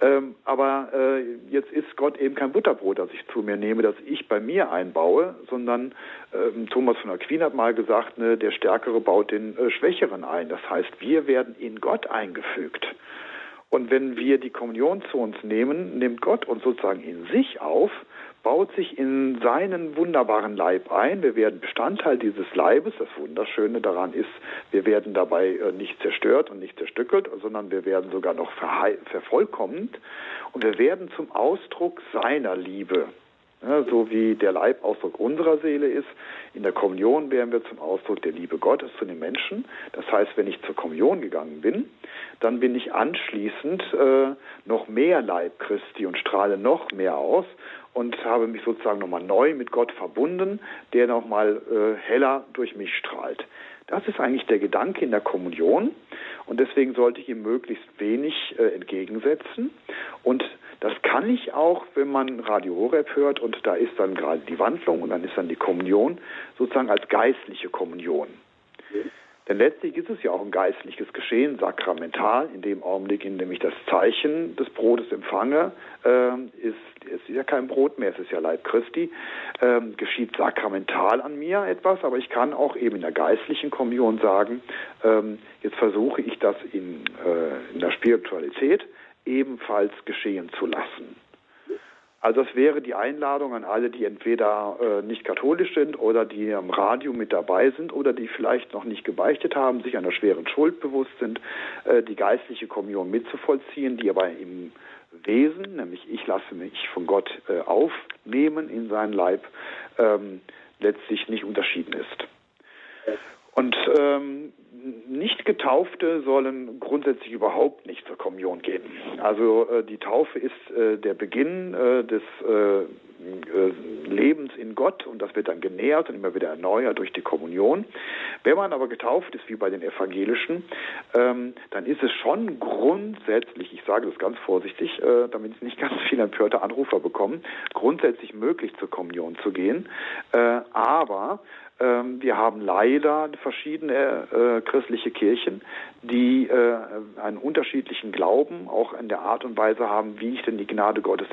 Ähm, aber äh, jetzt ist Gott eben kein Butterbrot, das ich zu mir nehme, das ich bei mir einbaue, sondern äh, Thomas von Aquin hat mal gesagt, ne, der Stärkere baut den äh, Schwächeren ein. Das heißt, wir werden in Gott eingefügt. Und wenn wir die Kommunion zu uns nehmen, nimmt Gott uns sozusagen in sich auf baut sich in seinen wunderbaren Leib ein. Wir werden Bestandteil dieses Leibes. Das Wunderschöne daran ist, wir werden dabei äh, nicht zerstört und nicht zerstückelt, sondern wir werden sogar noch vervollkommend und wir werden zum Ausdruck seiner Liebe. So wie der Leib Ausdruck unserer Seele ist, in der Kommunion werden wir zum Ausdruck der Liebe Gottes zu den Menschen. Das heißt, wenn ich zur Kommunion gegangen bin, dann bin ich anschließend äh, noch mehr Leib Christi und strahle noch mehr aus und habe mich sozusagen nochmal neu mit Gott verbunden, der nochmal äh, heller durch mich strahlt. Das ist eigentlich der Gedanke in der Kommunion und deswegen sollte ich ihm möglichst wenig äh, entgegensetzen. Und das kann ich auch, wenn man Radio Horeb hört und da ist dann gerade die Wandlung und dann ist dann die Kommunion sozusagen als geistliche Kommunion. Denn letztlich ist es ja auch ein geistliches Geschehen, sakramental, in dem Augenblick, in dem ich das Zeichen des Brotes empfange, äh, ist, es ist ja kein Brot mehr, es ist ja Leib Christi, äh, geschieht sakramental an mir etwas, aber ich kann auch eben in der geistlichen Kommunion sagen, äh, jetzt versuche ich das in, äh, in der Spiritualität ebenfalls geschehen zu lassen. Also das wäre die Einladung an alle, die entweder äh, nicht katholisch sind oder die am Radio mit dabei sind oder die vielleicht noch nicht gebeichtet haben, sich einer schweren Schuld bewusst sind, äh, die geistliche Kommunion mitzuvollziehen, die aber im Wesen, nämlich ich lasse mich von Gott äh, aufnehmen in seinen Leib, ähm, letztlich nicht unterschieden ist. Und ähm, nicht-Getaufte sollen grundsätzlich überhaupt nicht zur Kommunion gehen. Also äh, die Taufe ist äh, der Beginn äh, des äh, äh, Lebens in Gott und das wird dann genährt und immer wieder erneuert durch die Kommunion. Wenn man aber getauft ist, wie bei den Evangelischen, ähm, dann ist es schon grundsätzlich, ich sage das ganz vorsichtig, äh, damit es nicht ganz viele empörte Anrufer bekommen, grundsätzlich möglich zur Kommunion zu gehen. aber wir haben leider verschiedene äh, christliche Kirchen, die äh, einen unterschiedlichen Glauben, auch in der Art und Weise haben, wie ich denn die Gnade Gottes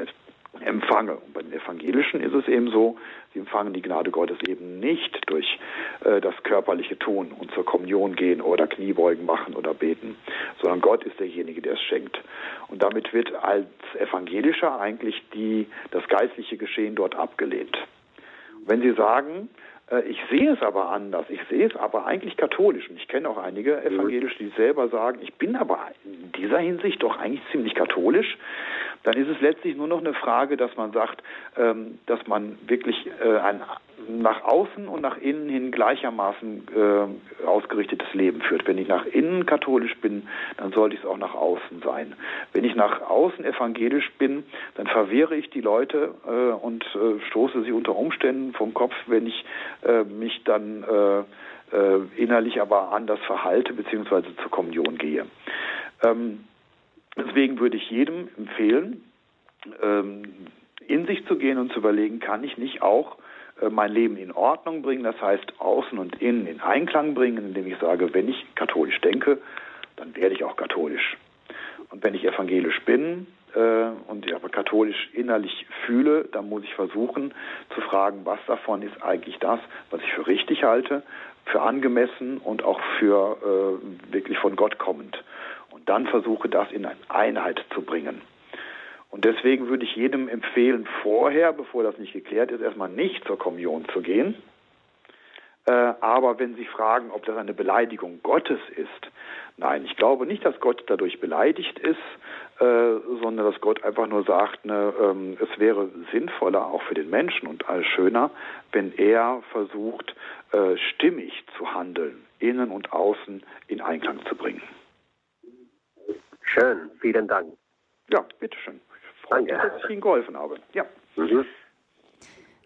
empfange. Und bei den Evangelischen ist es eben so, sie empfangen die Gnade Gottes eben nicht durch äh, das körperliche Tun und zur Kommunion gehen oder Kniebeugen machen oder beten, sondern Gott ist derjenige, der es schenkt. Und damit wird als Evangelischer eigentlich die, das geistliche Geschehen dort abgelehnt. Wenn Sie sagen, ich sehe es aber anders. Ich sehe es aber eigentlich katholisch. Und ich kenne auch einige Evangelische, die selber sagen, ich bin aber in dieser Hinsicht doch eigentlich ziemlich katholisch. Dann ist es letztlich nur noch eine Frage, dass man sagt, ähm, dass man wirklich äh, ein nach außen und nach innen hin gleichermaßen äh, ausgerichtetes Leben führt. Wenn ich nach innen katholisch bin, dann sollte ich es auch nach außen sein. Wenn ich nach außen evangelisch bin, dann verwehre ich die Leute äh, und äh, stoße sie unter Umständen vom Kopf, wenn ich äh, mich dann äh, äh, innerlich aber anders verhalte bzw. zur Kommunion gehe. Ähm, deswegen würde ich jedem empfehlen, ähm, in sich zu gehen und zu überlegen, kann ich nicht auch äh, mein Leben in Ordnung bringen, das heißt außen und innen in Einklang bringen, indem ich sage, wenn ich katholisch denke, dann werde ich auch katholisch. Und wenn ich evangelisch bin äh, und ich aber katholisch innerlich fühle, dann muss ich versuchen zu fragen, was davon ist eigentlich das, was ich für richtig halte, für angemessen und auch für äh, wirklich von Gott kommend. Dann versuche das in eine Einheit zu bringen. Und deswegen würde ich jedem empfehlen, vorher, bevor das nicht geklärt ist, erstmal nicht zur Kommunion zu gehen. Äh, aber wenn Sie fragen, ob das eine Beleidigung Gottes ist, nein, ich glaube nicht, dass Gott dadurch beleidigt ist, äh, sondern dass Gott einfach nur sagt, ne, ähm, es wäre sinnvoller auch für den Menschen und all schöner, wenn er versucht, äh, stimmig zu handeln, innen und außen in Einklang zu bringen. Schön, vielen Dank. Ja, bitteschön freut mich, dass ich Ihnen geholfen habe. Ja. Mhm.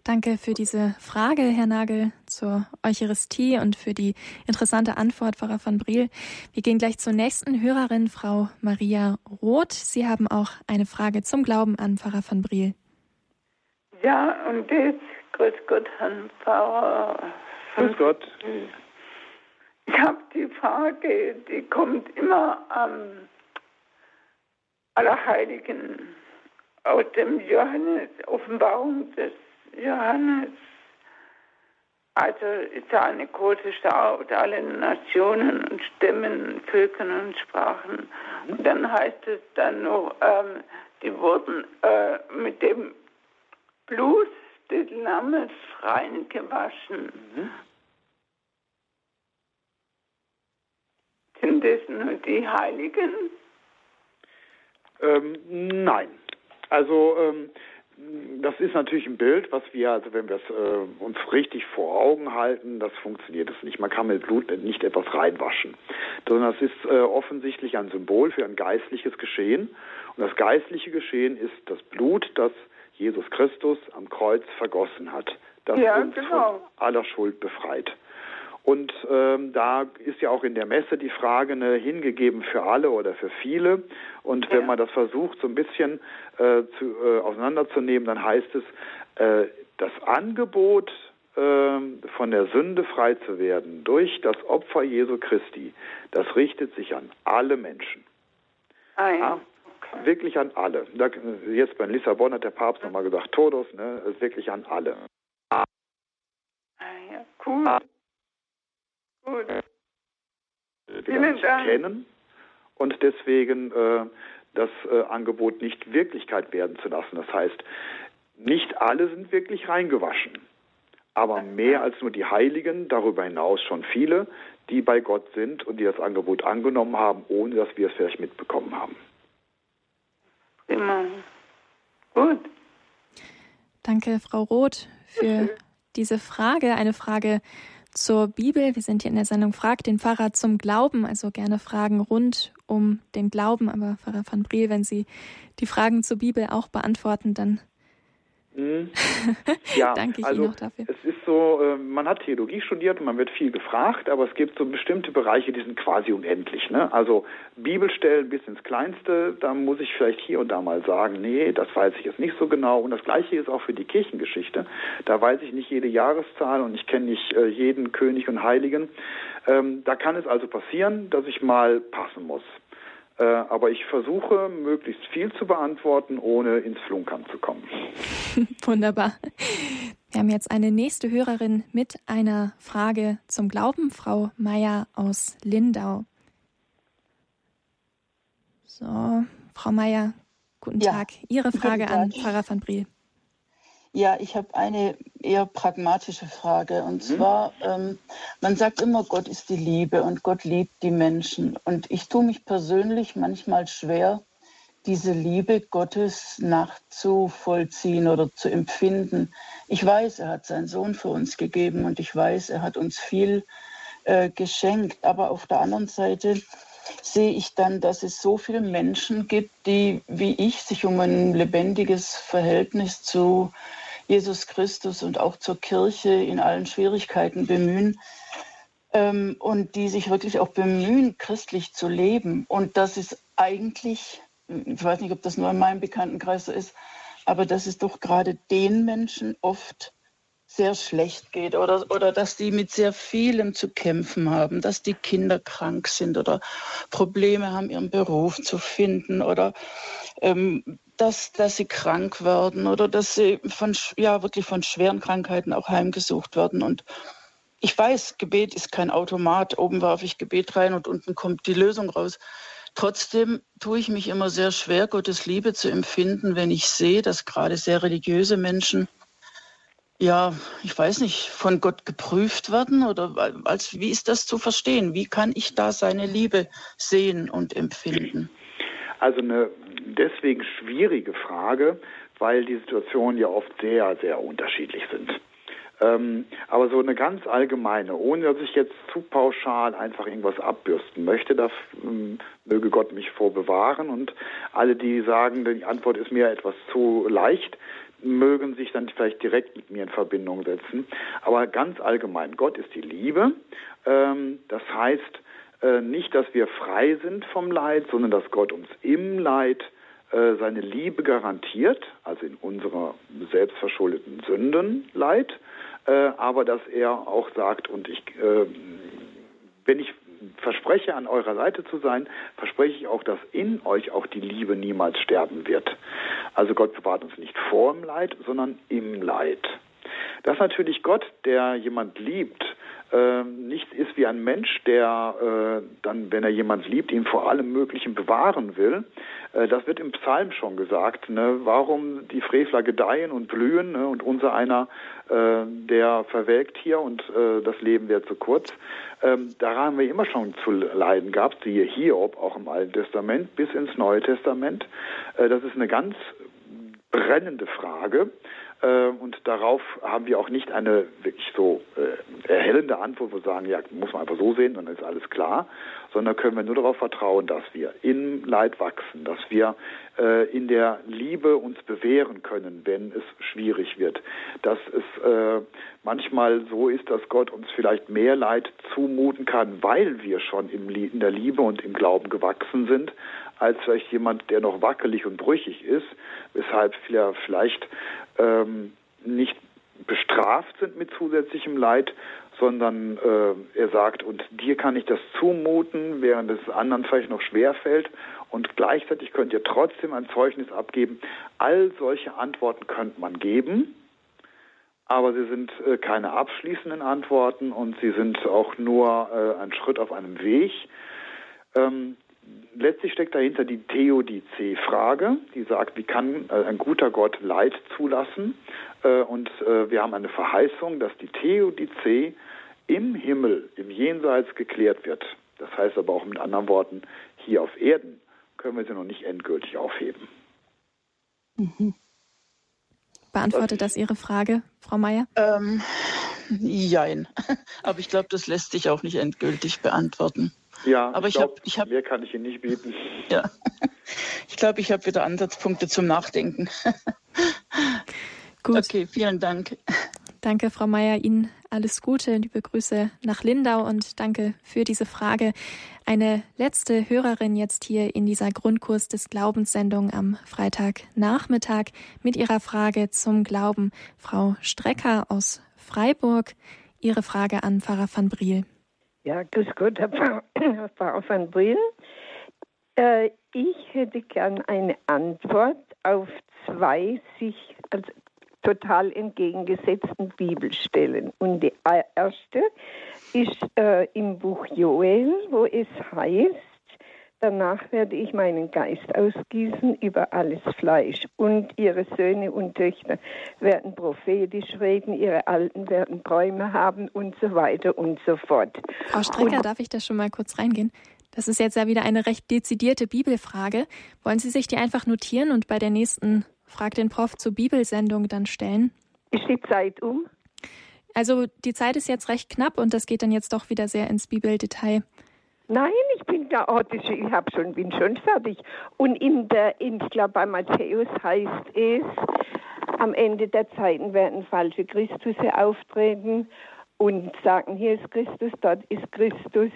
Danke für diese Frage, Herr Nagel, zur Eucharistie und für die interessante Antwort, Pfarrer von Briel. Wir gehen gleich zur nächsten Hörerin, Frau Maria Roth. Sie haben auch eine Frage zum Glauben an Pfarrer von Briel. Ja, und jetzt, grüß Gott, Herrn Pfarrer. Grüß Gott. Ich habe die Frage, die kommt immer am Allerheiligen aus dem Johannes, Offenbarung des Johannes. Also ist da eine große Schau aus allen Nationen und Stämmen, Völkern und Sprachen. Mhm. Und dann heißt es dann noch, ähm, die wurden äh, mit dem Blut des Lammes rein gewaschen. Mhm. Sind das nur die Heiligen? Ähm, nein. Also ähm, das ist natürlich ein Bild, was wir, also wenn wir es äh, uns richtig vor Augen halten, das funktioniert es nicht. Man kann mit Blut nicht etwas reinwaschen, sondern das ist äh, offensichtlich ein Symbol für ein geistliches Geschehen. Und das geistliche Geschehen ist das Blut, das Jesus Christus am Kreuz vergossen hat, das ja, uns genau. von aller Schuld befreit. Und ähm, da ist ja auch in der Messe die Frage ne, hingegeben für alle oder für viele. Und wenn man das versucht, so ein bisschen äh, zu, äh, auseinanderzunehmen, dann heißt es, äh, das Angebot ähm, von der Sünde frei zu werden durch das Opfer Jesu Christi, das richtet sich an alle Menschen. Ah, ja. Okay. Wirklich an alle. Jetzt bei Lissabon hat der Papst nochmal gesagt, Todos, ne, ist wirklich an alle. Ah, ja, cool. Gut. Vielen Dank. kennen und deswegen äh, das äh, Angebot nicht Wirklichkeit werden zu lassen. Das heißt, nicht alle sind wirklich reingewaschen, aber mehr als nur die Heiligen, darüber hinaus schon viele, die bei Gott sind und die das Angebot angenommen haben, ohne dass wir es vielleicht mitbekommen haben. Immer. Gut. Danke, Frau Roth, für diese Frage. Eine Frage, zur Bibel. Wir sind hier in der Sendung Frag den Pfarrer zum Glauben, also gerne Fragen rund um den Glauben. Aber Pfarrer van Briel, wenn Sie die Fragen zur Bibel auch beantworten, dann Mhm. *laughs* Ja, Danke ich also Ihnen noch dafür. Es ist so, äh, man hat Theologie studiert und man wird viel gefragt, aber es gibt so bestimmte Bereiche, die sind quasi unendlich. Ne? Also Bibelstellen bis ins Kleinste, da muss ich vielleicht hier und da mal sagen, nee, das weiß ich jetzt nicht so genau. Und das Gleiche ist auch für die Kirchengeschichte. Da weiß ich nicht jede Jahreszahl und ich kenne nicht äh, jeden König und Heiligen. Ähm, da kann es also passieren, dass ich mal passen muss. Äh, aber ich versuche, möglichst viel zu beantworten, ohne ins Flunkern zu kommen. *laughs* Wunderbar. Wir haben jetzt eine nächste Hörerin mit einer Frage zum Glauben, Frau Meier aus Lindau. So, Frau Meier, guten ja. Tag. Ihre Frage an Pfarrer van Briel. Ja, ich habe eine eher pragmatische Frage. Und mhm. zwar, ähm, man sagt immer, Gott ist die Liebe und Gott liebt die Menschen. Und ich tue mich persönlich manchmal schwer, diese Liebe Gottes nachzuvollziehen oder zu empfinden. Ich weiß, er hat seinen Sohn für uns gegeben und ich weiß, er hat uns viel äh, geschenkt. Aber auf der anderen Seite sehe ich dann, dass es so viele Menschen gibt, die wie ich sich um ein lebendiges Verhältnis zu Jesus Christus und auch zur Kirche in allen Schwierigkeiten bemühen ähm, und die sich wirklich auch bemühen, christlich zu leben. Und das ist eigentlich, ich weiß nicht, ob das nur in meinem Bekanntenkreis so ist, aber dass es doch gerade den Menschen oft sehr schlecht geht oder, oder dass die mit sehr vielem zu kämpfen haben, dass die Kinder krank sind oder Probleme haben, ihren Beruf zu finden oder ähm, dass, dass sie krank werden oder dass sie von, ja, wirklich von schweren Krankheiten auch heimgesucht werden. Und ich weiß, Gebet ist kein Automat. Oben werfe ich Gebet rein und unten kommt die Lösung raus. Trotzdem tue ich mich immer sehr schwer, Gottes Liebe zu empfinden, wenn ich sehe, dass gerade sehr religiöse Menschen ja, ich weiß nicht, von Gott geprüft werden oder als wie ist das zu verstehen? Wie kann ich da seine Liebe sehen und empfinden? Also eine deswegen schwierige Frage, weil die Situationen ja oft sehr, sehr unterschiedlich sind. Ähm, aber so eine ganz allgemeine, ohne dass ich jetzt zu pauschal einfach irgendwas abbürsten möchte, da ähm, möge Gott mich vorbewahren. Und alle, die sagen, die Antwort ist mir etwas zu leicht, mögen sich dann vielleicht direkt mit mir in Verbindung setzen. Aber ganz allgemein, Gott ist die Liebe. Ähm, das heißt äh, nicht, dass wir frei sind vom Leid, sondern dass Gott uns im Leid äh, seine Liebe garantiert, also in unserer selbstverschuldeten Sünden Leid, äh, aber dass er auch sagt, und ich, wenn ich verspreche, an eurer Seite zu sein, verspreche ich auch, dass in euch auch die Liebe niemals sterben wird. Also Gott bewahrt uns nicht vor dem Leid, sondern im Leid. Dass natürlich Gott, der jemand liebt, äh, nicht ist wie ein Mensch, der äh, dann, wenn er jemand liebt, ihn vor allem Möglichen bewahren will. Äh, das wird im Psalm schon gesagt. Ne? Warum die Frevler gedeihen und blühen ne? und unser einer, äh, der verwelkt hier und äh, das Leben wird zu kurz. Ähm, daran haben wir immer schon zu leiden gehabt, siehe Hiob, auch im Alten Testament bis ins Neue Testament. Äh, das ist eine ganz brennende Frage. Äh, und darauf haben wir auch nicht eine wirklich so äh, erhellende Antwort, wo wir sagen, ja, muss man einfach so sehen, dann ist alles klar, sondern können wir nur darauf vertrauen, dass wir im Leid wachsen, dass wir äh, in der Liebe uns bewähren können, wenn es schwierig wird, dass es äh, manchmal so ist, dass Gott uns vielleicht mehr Leid zumuten kann, weil wir schon in der Liebe und im Glauben gewachsen sind, als vielleicht jemand, der noch wackelig und brüchig ist, weshalb vielleicht ähm, nicht bestraft sind mit zusätzlichem Leid, sondern äh, er sagt, und dir kann ich das zumuten, während es anderen vielleicht noch schwer fällt und gleichzeitig könnt ihr trotzdem ein Zeugnis abgeben. All solche Antworten könnte man geben, aber sie sind äh, keine abschließenden Antworten und sie sind auch nur äh, ein Schritt auf einem Weg. Ähm, letztlich steckt dahinter die Theodizee-Frage, die sagt, wie kann äh, ein guter Gott Leid zulassen? Äh, und äh, wir haben eine Verheißung, dass die Theodizee im Himmel, im Jenseits geklärt wird. Das heißt aber auch mit anderen Worten, hier auf Erden können wir sie noch nicht endgültig aufheben. Mhm. Beantwortet das Ihre Frage, Frau Meier? Ähm, jein. *laughs* Aber ich glaube, das lässt sich auch nicht endgültig beantworten. Ja, aber ich, ich, glaub, hab, mehr kann ich Ihnen nicht bieten. *laughs* Ja, ich glaube, ich habe wieder Ansatzpunkte zum Nachdenken. *laughs* Gut. Okay, vielen Dank. Danke, Frau Meier. Ihnen alles Gute, liebe Grüße nach Lindau und danke für diese Frage. Eine letzte Hörerin jetzt hier in dieser Grundkurs des Glaubenssendung am Freitagnachmittag mit ihrer Frage zum Glauben. Frau Strecker aus Freiburg, Ihre Frage an Pfarrer van Briel. Ja, grüß Gott, Herr *coughs* Pfarrer van Briel. Äh, ich hätte gern eine Antwort auf zwei sich also total entgegengesetzten Bibelstellen. Und die erste ist äh, im Buch Joel, wo es heißt, Danach werde ich meinen Geist ausgießen über alles Fleisch. Und ihre Söhne und Töchter werden prophetisch reden, ihre Alten werden Träume haben und so weiter und so fort. Frau Strecker, und, darf ich da schon mal kurz reingehen? Das ist jetzt ja wieder eine recht dezidierte Bibelfrage. Wollen Sie sich die einfach notieren und bei der nächsten Frag den Prof zur Bibelsendung dann stellen? Ist die Zeit um? Also die Zeit ist jetzt recht knapp und das geht dann jetzt doch wieder sehr ins Bibeldetail. Nein, ich bin da, oh, das, ich hab schon, bin schon fertig. Und in der, in, ich glaube bei Matthäus heißt es, am Ende der Zeiten werden falsche Christusse auftreten und sagen, hier ist Christus, dort ist Christus,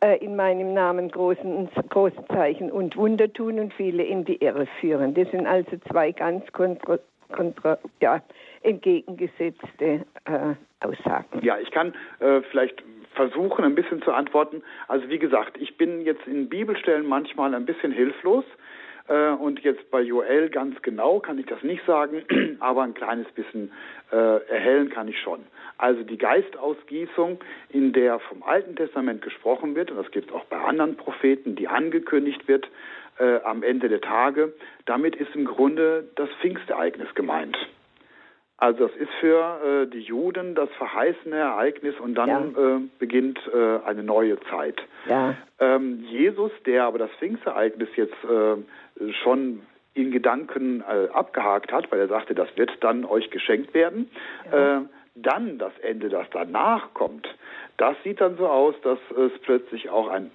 äh, in meinem Namen großen, große Zeichen und Wunder tun und viele in die Irre führen. Das sind also zwei ganz kontra, kontra, ja, entgegengesetzte äh, Aussagen. Ja, ich kann äh, vielleicht versuchen, ein bisschen zu antworten. Also wie gesagt, ich bin jetzt in Bibelstellen manchmal ein bisschen hilflos, Äh, und jetzt bei Joel ganz genau kann ich das nicht sagen, *clears throat* aber ein kleines bisschen äh, erhellen kann ich schon. Also die Geistausgießung, in der vom Alten Testament gesprochen wird, und das gibt es auch bei anderen Propheten, die angekündigt wird äh, am Ende der Tage, damit ist im Grunde das Pfingstereignis gemeint. Also das ist für äh, die Juden das verheißene Ereignis und dann ja. äh, beginnt äh, eine neue Zeit. Ja. Ähm, Jesus, der aber das Pfingstereignis jetzt äh, schon in Gedanken äh, abgehakt hat, weil er sagte, das wird dann euch geschenkt werden, ja. Äh, dann das Ende, das danach kommt, das sieht dann so aus, dass es plötzlich auch ein,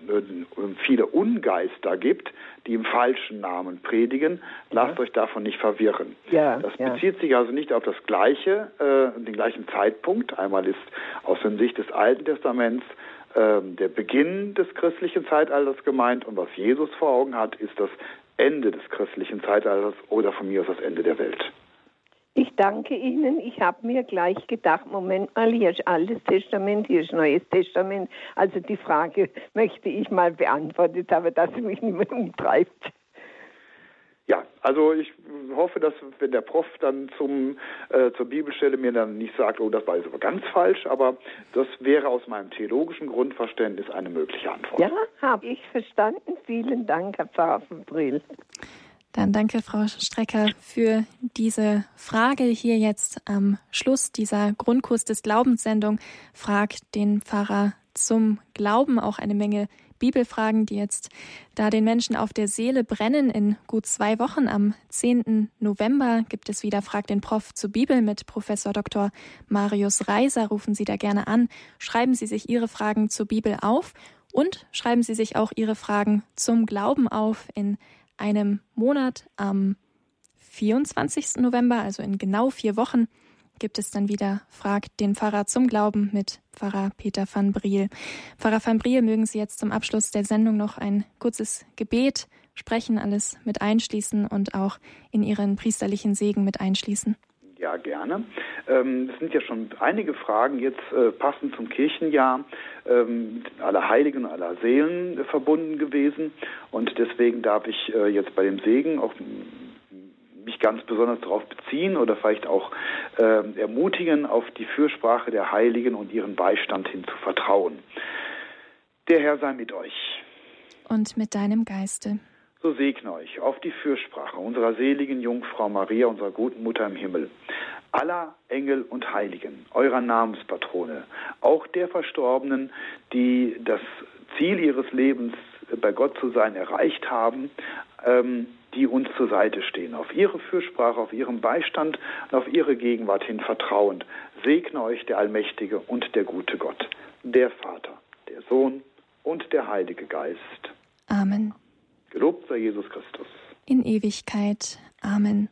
viele Ungeister gibt, die im falschen Namen predigen. Lasst ja. euch davon nicht verwirren. Ja, das ja. bezieht sich also nicht auf das gleiche, äh, den gleichen Zeitpunkt. Einmal ist aus der Sicht des Alten Testaments äh, der Beginn des christlichen Zeitalters gemeint und was Jesus vor Augen hat, ist das Ende des christlichen Zeitalters oder von mir aus das Ende der Welt. Ich danke Ihnen. Ich habe mir gleich gedacht, Moment mal, hier ist Altes Testament, hier ist Neues Testament. Also die Frage *laughs* möchte ich mal beantwortet haben, dass sie mich nicht mehr umtreibt. Ja, also ich hoffe, dass wenn der Prof dann zum, äh, zur Bibelstelle mir dann nicht sagt, oh, das war jetzt aber ganz falsch, aber das wäre aus meinem theologischen Grundverständnis eine mögliche Antwort. Ja, habe ich verstanden. Vielen Dank, Herr Pfaffenbrill. Dann danke, Frau Strecker, für diese Frage hier jetzt am Schluss dieser Grundkurs des Glaubenssendung. Fragt den Pfarrer zum Glauben auch eine Menge Bibelfragen, die jetzt da den Menschen auf der Seele brennen. In gut zwei Wochen am 10. November gibt es wieder Frag den Prof zur Bibel mit Professor Dr. Marius Reiser. Rufen Sie da gerne an. Schreiben Sie sich Ihre Fragen zur Bibel auf und schreiben Sie sich auch Ihre Fragen zum Glauben auf in einem Monat am 24. November, also in genau vier Wochen, gibt es dann wieder Fragt den Pfarrer zum Glauben mit Pfarrer Peter van Briel. Pfarrer van Briel, mögen Sie jetzt zum Abschluss der Sendung noch ein kurzes Gebet sprechen, alles mit einschließen und auch in Ihren priesterlichen Segen mit einschließen? Ja, gerne. Ähm, es sind ja schon einige Fragen jetzt äh, passend zum Kirchenjahr ähm, mit aller Heiligen und aller Seelen äh, verbunden gewesen. Und deswegen darf ich äh, jetzt bei dem Segen auch mich ganz besonders darauf beziehen oder vielleicht auch ermutigen, auf die Fürsprache der Heiligen und ihren Beistand hin zu vertrauen. Der Herr sei mit euch. Und mit deinem Geiste so segne euch auf die Fürsprache unserer seligen Jungfrau Maria, unserer guten Mutter im Himmel, aller Engel und Heiligen, eurer Namenspatrone, auch der Verstorbenen, die das Ziel ihres Lebens bei Gott zu sein erreicht haben, ähm, die uns zur Seite stehen. Auf ihre Fürsprache, auf ihren Beistand und auf ihre Gegenwart hin vertrauend, segne euch der allmächtige und der gute Gott, der Vater, der Sohn und der Heilige Geist. Amen. Gelobt sei Jesus Christus. In Ewigkeit. Amen.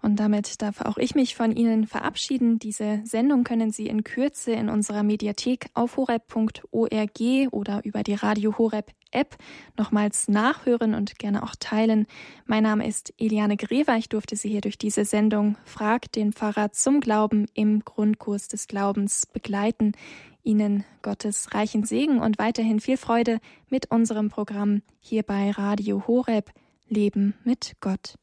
Und damit darf auch ich mich von Ihnen verabschieden. Diese Sendung können Sie in Kürze in unserer Mediathek auf horeb.org oder über die Radio Horeb App nochmals nachhören und gerne auch teilen. Mein Name ist Eliane Grever. Ich durfte Sie hier durch diese Sendung Frag den Pfarrer zum Glauben im Grundkurs des Glaubens begleiten. Ihnen Gottes reichen Segen und weiterhin viel Freude mit unserem Programm hier bei Radio Horeb Leben mit Gott.